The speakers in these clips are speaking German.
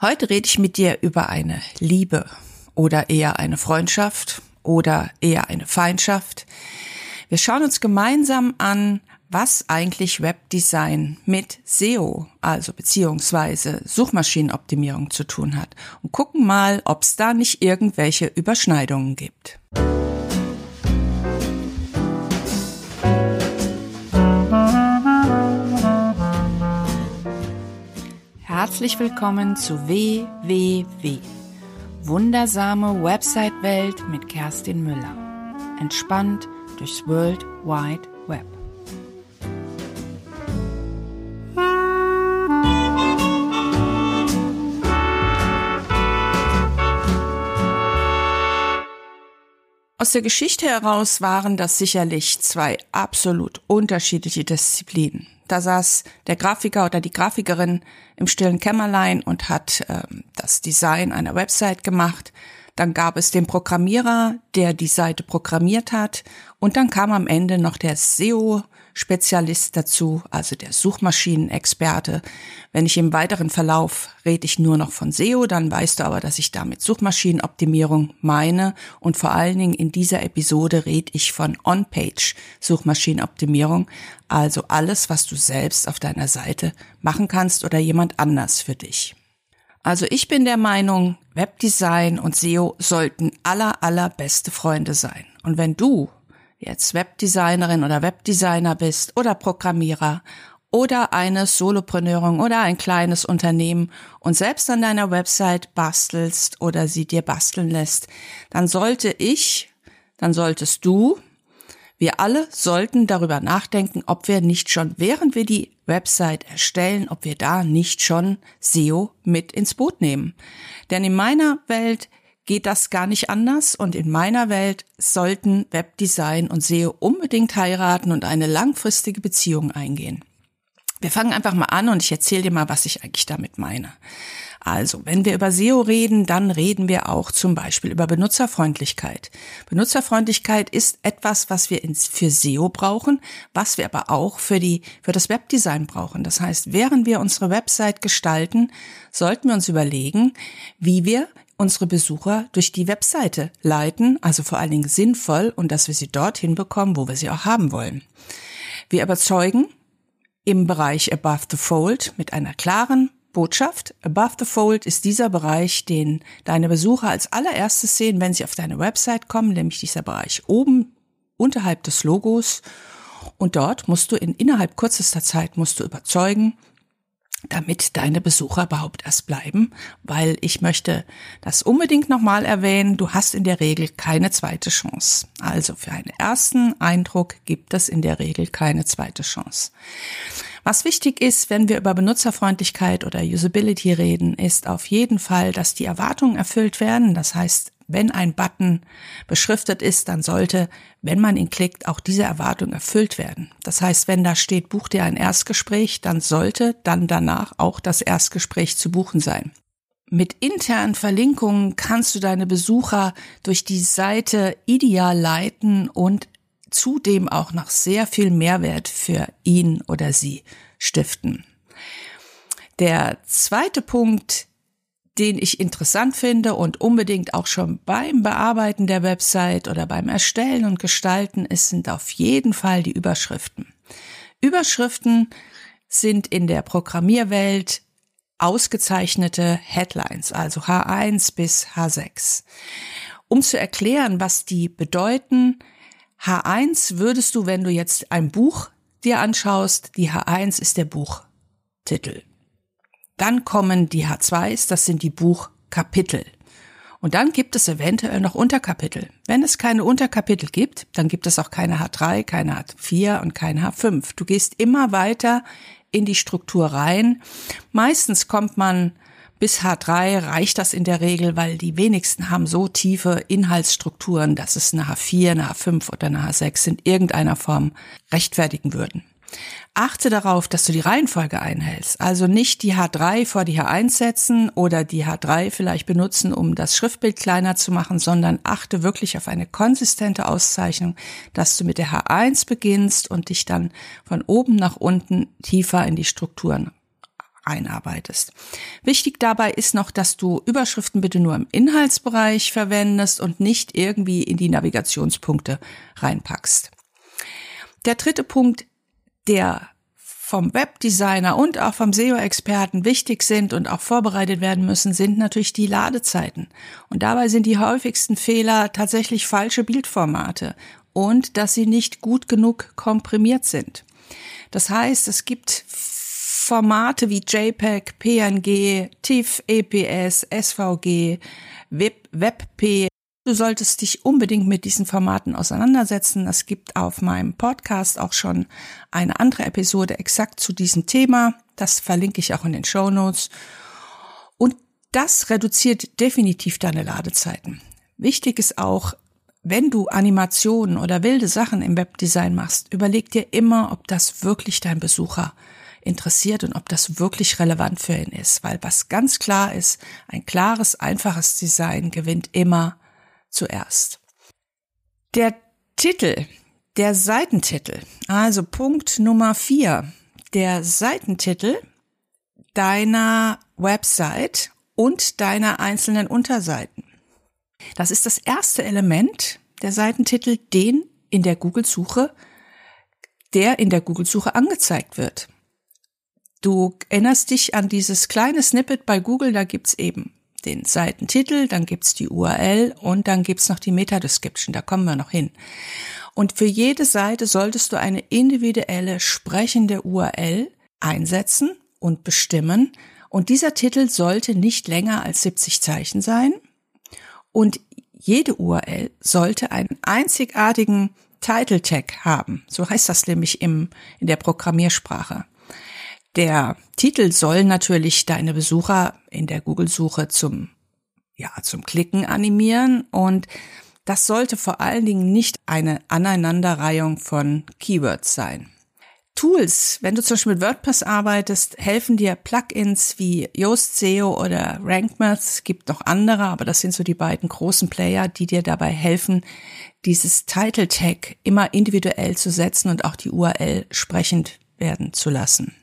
Heute rede ich mit dir über eine Liebe oder eher eine Freundschaft oder eher eine Feindschaft. Wir schauen uns gemeinsam an, was eigentlich Webdesign mit SEO, also beziehungsweise Suchmaschinenoptimierung zu tun hat und gucken mal, ob es da nicht irgendwelche Überschneidungen gibt. Herzlich willkommen zu WWW. Wundersame Website-Welt mit Kerstin Müller. Entspannt durchs World Wide Web. Aus der Geschichte heraus waren das sicherlich zwei absolut unterschiedliche Disziplinen. Da saß der Grafiker oder die Grafikerin im stillen Kämmerlein und hat äh, das Design einer Website gemacht. Dann gab es den Programmierer, der die Seite programmiert hat. Und dann kam am Ende noch der SEO, Spezialist dazu, also der Suchmaschinenexperte. Wenn ich im weiteren Verlauf rede ich nur noch von SEO, dann weißt du aber, dass ich damit Suchmaschinenoptimierung meine und vor allen Dingen in dieser Episode rede ich von On-Page Suchmaschinenoptimierung, also alles, was du selbst auf deiner Seite machen kannst oder jemand anders für dich. Also ich bin der Meinung, Webdesign und SEO sollten aller allerbeste Freunde sein. Und wenn du jetzt Webdesignerin oder Webdesigner bist oder Programmierer oder eine Solopreneurin oder ein kleines Unternehmen und selbst an deiner Website bastelst oder sie dir basteln lässt, dann sollte ich, dann solltest du, wir alle sollten darüber nachdenken, ob wir nicht schon, während wir die Website erstellen, ob wir da nicht schon SEO mit ins Boot nehmen. Denn in meiner Welt geht das gar nicht anders und in meiner Welt sollten Webdesign und SEO unbedingt heiraten und eine langfristige Beziehung eingehen. Wir fangen einfach mal an und ich erzähle dir mal, was ich eigentlich damit meine. Also, wenn wir über SEO reden, dann reden wir auch zum Beispiel über Benutzerfreundlichkeit. Benutzerfreundlichkeit ist etwas, was wir für SEO brauchen, was wir aber auch für die, für das Webdesign brauchen. Das heißt, während wir unsere Website gestalten, sollten wir uns überlegen, wie wir unsere Besucher durch die Webseite leiten, also vor allen Dingen sinnvoll und dass wir sie dorthin bekommen, wo wir sie auch haben wollen. Wir überzeugen im Bereich Above the Fold mit einer klaren Botschaft. Above the Fold ist dieser Bereich, den deine Besucher als allererstes sehen, wenn sie auf deine Website kommen, nämlich dieser Bereich oben unterhalb des Logos. Und dort musst du in innerhalb kürzester Zeit musst du überzeugen, damit deine Besucher überhaupt erst bleiben, weil ich möchte das unbedingt nochmal erwähnen, du hast in der Regel keine zweite Chance. Also für einen ersten Eindruck gibt es in der Regel keine zweite Chance. Was wichtig ist, wenn wir über Benutzerfreundlichkeit oder Usability reden, ist auf jeden Fall, dass die Erwartungen erfüllt werden. Das heißt, wenn ein Button beschriftet ist, dann sollte, wenn man ihn klickt, auch diese Erwartung erfüllt werden. Das heißt, wenn da steht, buch dir ein Erstgespräch, dann sollte dann danach auch das Erstgespräch zu buchen sein. Mit internen Verlinkungen kannst du deine Besucher durch die Seite ideal leiten und zudem auch noch sehr viel Mehrwert für ihn oder sie stiften. Der zweite Punkt, den ich interessant finde und unbedingt auch schon beim Bearbeiten der Website oder beim Erstellen und Gestalten ist, sind auf jeden Fall die Überschriften. Überschriften sind in der Programmierwelt ausgezeichnete Headlines, also H1 bis H6. Um zu erklären, was die bedeuten, H1 würdest du, wenn du jetzt ein Buch dir anschaust, die H1 ist der Buchtitel. Dann kommen die H2s, das sind die Buchkapitel. Und dann gibt es eventuell noch Unterkapitel. Wenn es keine Unterkapitel gibt, dann gibt es auch keine H3, keine H4 und keine H5. Du gehst immer weiter in die Struktur rein. Meistens kommt man bis H3 reicht das in der Regel, weil die wenigsten haben so tiefe Inhaltsstrukturen, dass es eine H4, eine H5 oder eine H6 in irgendeiner Form rechtfertigen würden. Achte darauf, dass du die Reihenfolge einhältst. Also nicht die H3 vor die H1 setzen oder die H3 vielleicht benutzen, um das Schriftbild kleiner zu machen, sondern achte wirklich auf eine konsistente Auszeichnung, dass du mit der H1 beginnst und dich dann von oben nach unten tiefer in die Strukturen einarbeitest. Wichtig dabei ist noch, dass du Überschriften bitte nur im Inhaltsbereich verwendest und nicht irgendwie in die Navigationspunkte reinpackst. Der dritte Punkt, der vom Webdesigner und auch vom SEO-Experten wichtig sind und auch vorbereitet werden müssen, sind natürlich die Ladezeiten. Und dabei sind die häufigsten Fehler tatsächlich falsche Bildformate und dass sie nicht gut genug komprimiert sind. Das heißt, es gibt Formate wie JPEG, PNG, TIFF, EPS, SVG, WebP. Du solltest dich unbedingt mit diesen Formaten auseinandersetzen. Es gibt auf meinem Podcast auch schon eine andere Episode exakt zu diesem Thema. Das verlinke ich auch in den Show Notes. Und das reduziert definitiv deine Ladezeiten. Wichtig ist auch, wenn du Animationen oder wilde Sachen im Webdesign machst, überleg dir immer, ob das wirklich dein Besucher interessiert und ob das wirklich relevant für ihn ist. Weil was ganz klar ist, ein klares, einfaches Design gewinnt immer zuerst. Der Titel, der Seitentitel, also Punkt Nummer vier, der Seitentitel deiner Website und deiner einzelnen Unterseiten. Das ist das erste Element der Seitentitel, den in der Google-Suche, der in der Google-Suche angezeigt wird. Du erinnerst dich an dieses kleine Snippet bei Google, da gibt's eben den Seitentitel, dann gibt's die URL und dann gibt's noch die Meta-Description, da kommen wir noch hin. Und für jede Seite solltest du eine individuelle sprechende URL einsetzen und bestimmen. Und dieser Titel sollte nicht länger als 70 Zeichen sein. Und jede URL sollte einen einzigartigen Title Tag haben. So heißt das nämlich im, in der Programmiersprache. Der Titel soll natürlich deine Besucher in der Google-Suche zum, ja, zum Klicken animieren und das sollte vor allen Dingen nicht eine Aneinanderreihung von Keywords sein. Tools, wenn du zum Beispiel mit WordPress arbeitest, helfen dir Plugins wie Yoast SEO oder RankMath. Es gibt noch andere, aber das sind so die beiden großen Player, die dir dabei helfen, dieses Title Tag immer individuell zu setzen und auch die URL sprechend werden zu lassen.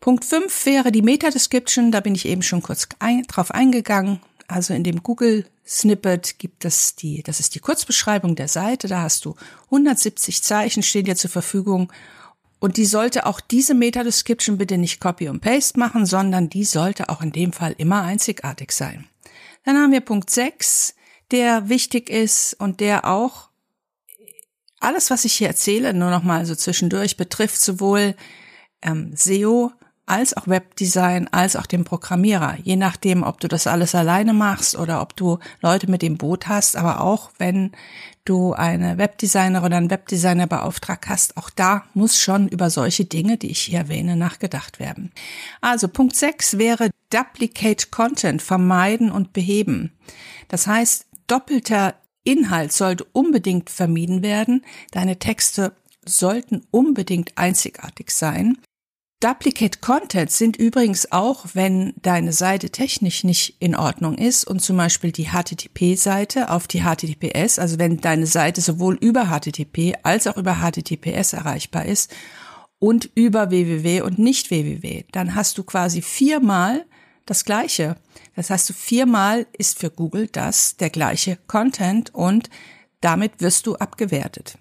Punkt 5 wäre die Meta-Description, da bin ich eben schon kurz ein, drauf eingegangen. Also in dem Google Snippet gibt es die, das ist die Kurzbeschreibung der Seite, da hast du 170 Zeichen stehen dir zur Verfügung und die sollte auch diese Meta-Description bitte nicht Copy und Paste machen, sondern die sollte auch in dem Fall immer einzigartig sein. Dann haben wir Punkt 6, der wichtig ist und der auch alles, was ich hier erzähle, nur noch mal so zwischendurch betrifft sowohl ähm, SEO als auch Webdesign, als auch dem Programmierer. Je nachdem, ob du das alles alleine machst oder ob du Leute mit dem Boot hast, aber auch wenn du eine Webdesigner oder einen Webdesigner beauftragt hast, auch da muss schon über solche Dinge, die ich hier erwähne, nachgedacht werden. Also Punkt 6 wäre Duplicate Content vermeiden und beheben. Das heißt, doppelter Inhalt sollte unbedingt vermieden werden. Deine Texte sollten unbedingt einzigartig sein. Duplicate Content sind übrigens auch, wenn deine Seite technisch nicht in Ordnung ist und zum Beispiel die HTTP-Seite auf die HTTPS, also wenn deine Seite sowohl über HTTP als auch über HTTPS erreichbar ist und über www und nicht www, dann hast du quasi viermal das gleiche. Das heißt, viermal ist für Google das der gleiche Content und damit wirst du abgewertet.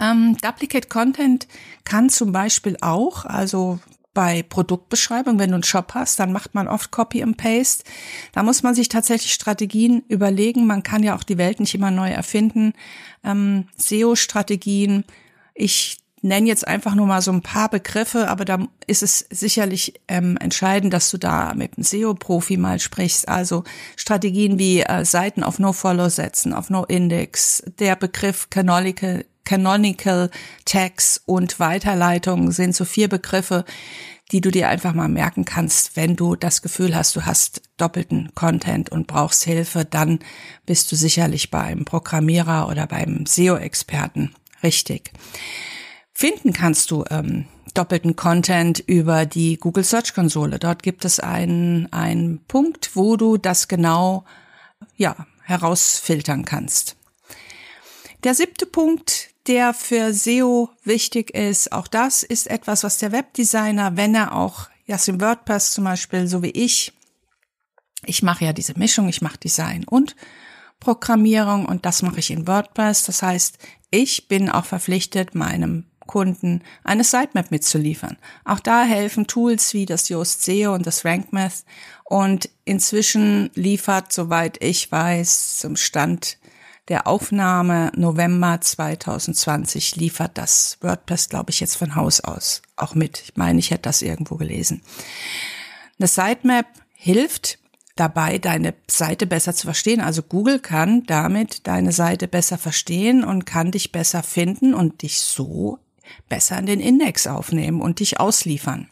Ähm, Duplicate Content kann zum Beispiel auch, also bei Produktbeschreibung, wenn du einen Shop hast, dann macht man oft Copy and Paste. Da muss man sich tatsächlich Strategien überlegen. Man kann ja auch die Welt nicht immer neu erfinden. Ähm, SEO-Strategien. Ich nenne jetzt einfach nur mal so ein paar Begriffe, aber da ist es sicherlich ähm, entscheidend, dass du da mit einem SEO-Profi mal sprichst. Also Strategien wie äh, Seiten auf No-Follow setzen, auf No-Index, der Begriff Canonical Canonical Tags und Weiterleitung sind so vier Begriffe, die du dir einfach mal merken kannst, wenn du das Gefühl hast, du hast doppelten Content und brauchst Hilfe, dann bist du sicherlich beim Programmierer oder beim SEO-Experten richtig. Finden kannst du ähm, doppelten Content über die Google Search Konsole. Dort gibt es einen, einen Punkt, wo du das genau ja, herausfiltern kannst. Der siebte Punkt, der für SEO wichtig ist. Auch das ist etwas, was der Webdesigner, wenn er auch Yasim WordPress zum Beispiel, so wie ich, ich mache ja diese Mischung, ich mache Design und Programmierung und das mache ich in WordPress. Das heißt, ich bin auch verpflichtet, meinem Kunden eine Sitemap mitzuliefern. Auch da helfen Tools wie das Yoast SEO und das RankMath und inzwischen liefert, soweit ich weiß, zum Stand der Aufnahme November 2020 liefert das WordPress, glaube ich, jetzt von Haus aus auch mit. Ich meine, ich hätte das irgendwo gelesen. Eine Sitemap hilft dabei, deine Seite besser zu verstehen. Also Google kann damit deine Seite besser verstehen und kann dich besser finden und dich so besser in den Index aufnehmen und dich ausliefern.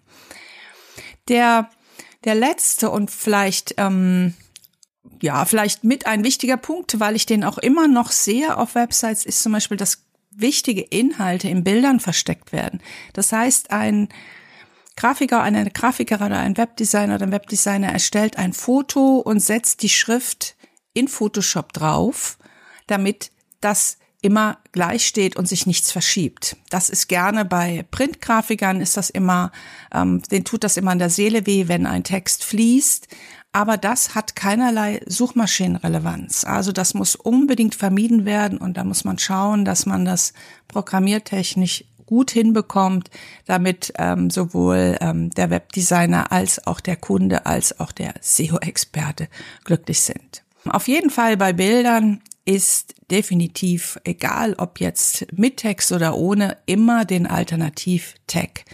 Der, der letzte und vielleicht, ähm, ja, vielleicht mit ein wichtiger Punkt, weil ich den auch immer noch sehe auf Websites, ist zum Beispiel, dass wichtige Inhalte in Bildern versteckt werden. Das heißt, ein Grafiker, eine Grafikerin oder ein Webdesigner oder ein Webdesigner erstellt ein Foto und setzt die Schrift in Photoshop drauf, damit das immer gleich steht und sich nichts verschiebt. Das ist gerne bei Printgrafikern ist das immer, ähm, den tut das immer in der Seele weh, wenn ein Text fließt. Aber das hat keinerlei Suchmaschinenrelevanz. Also das muss unbedingt vermieden werden und da muss man schauen, dass man das programmiertechnisch gut hinbekommt, damit ähm, sowohl ähm, der Webdesigner als auch der Kunde als auch der SEO-Experte glücklich sind. Auf jeden Fall bei Bildern ist definitiv, egal ob jetzt mit Text oder ohne, immer den Alternativ-Tag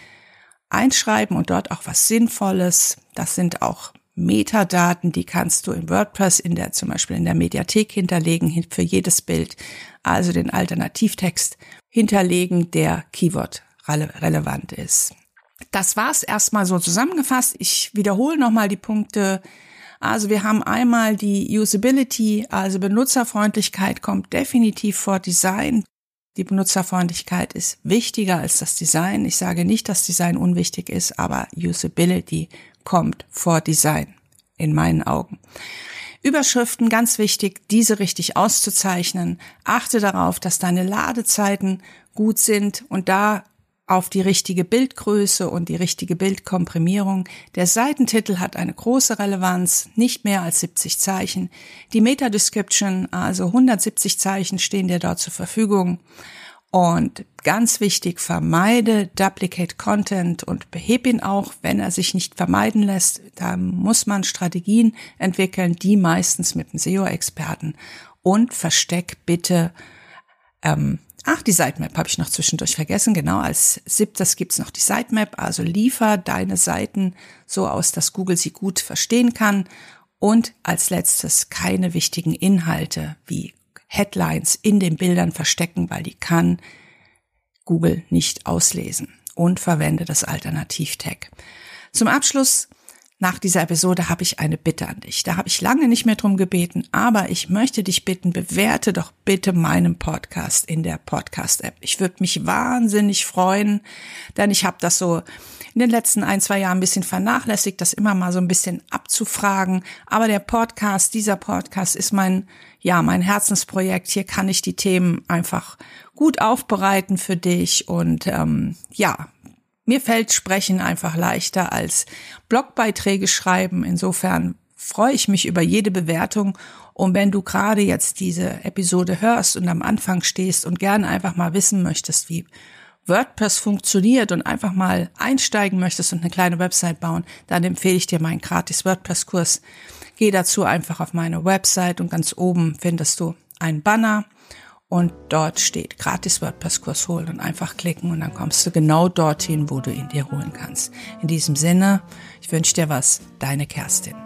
einschreiben und dort auch was Sinnvolles. Das sind auch Metadaten, die kannst du in WordPress in der, zum Beispiel in der Mediathek hinterlegen für jedes Bild. Also den Alternativtext hinterlegen, der Keyword relevant ist. Das war's erstmal so zusammengefasst. Ich wiederhole nochmal die Punkte. Also wir haben einmal die Usability, also Benutzerfreundlichkeit kommt definitiv vor Design. Die Benutzerfreundlichkeit ist wichtiger als das Design. Ich sage nicht, dass Design unwichtig ist, aber Usability kommt vor Design in meinen Augen. Überschriften ganz wichtig, diese richtig auszuzeichnen. Achte darauf, dass deine Ladezeiten gut sind und da auf die richtige Bildgröße und die richtige Bildkomprimierung. Der Seitentitel hat eine große Relevanz, nicht mehr als 70 Zeichen. Die Meta-Description, also 170 Zeichen stehen dir dort zur Verfügung. Und ganz wichtig, vermeide Duplicate Content und beheb ihn auch, wenn er sich nicht vermeiden lässt. Da muss man Strategien entwickeln, die meistens mit dem SEO-Experten. Und versteck bitte, ähm, ach, die Sitemap habe ich noch zwischendurch vergessen. Genau, als siebtes gibt's noch die Sitemap. Also liefer deine Seiten so aus, dass Google sie gut verstehen kann. Und als letztes keine wichtigen Inhalte wie Headlines in den Bildern verstecken, weil die kann Google nicht auslesen und verwende das Alternativ-Tag. Zum Abschluss nach dieser Episode habe ich eine Bitte an dich. Da habe ich lange nicht mehr drum gebeten, aber ich möchte dich bitten, bewerte doch bitte meinen Podcast in der Podcast-App. Ich würde mich wahnsinnig freuen, denn ich habe das so in den letzten ein, zwei Jahren ein bisschen vernachlässigt, das immer mal so ein bisschen abzufragen. Aber der Podcast, dieser Podcast ist mein, ja, mein Herzensprojekt. Hier kann ich die Themen einfach gut aufbereiten für dich und ähm, ja, mir fällt Sprechen einfach leichter als Blogbeiträge schreiben. Insofern freue ich mich über jede Bewertung. Und wenn du gerade jetzt diese Episode hörst und am Anfang stehst und gerne einfach mal wissen möchtest, wie WordPress funktioniert und einfach mal einsteigen möchtest und eine kleine Website bauen, dann empfehle ich dir meinen gratis WordPress-Kurs. Geh dazu einfach auf meine Website und ganz oben findest du einen Banner und dort steht gratis WordPress-Kurs holen und einfach klicken und dann kommst du genau dorthin, wo du ihn dir holen kannst. In diesem Sinne, ich wünsche dir was, deine Kerstin.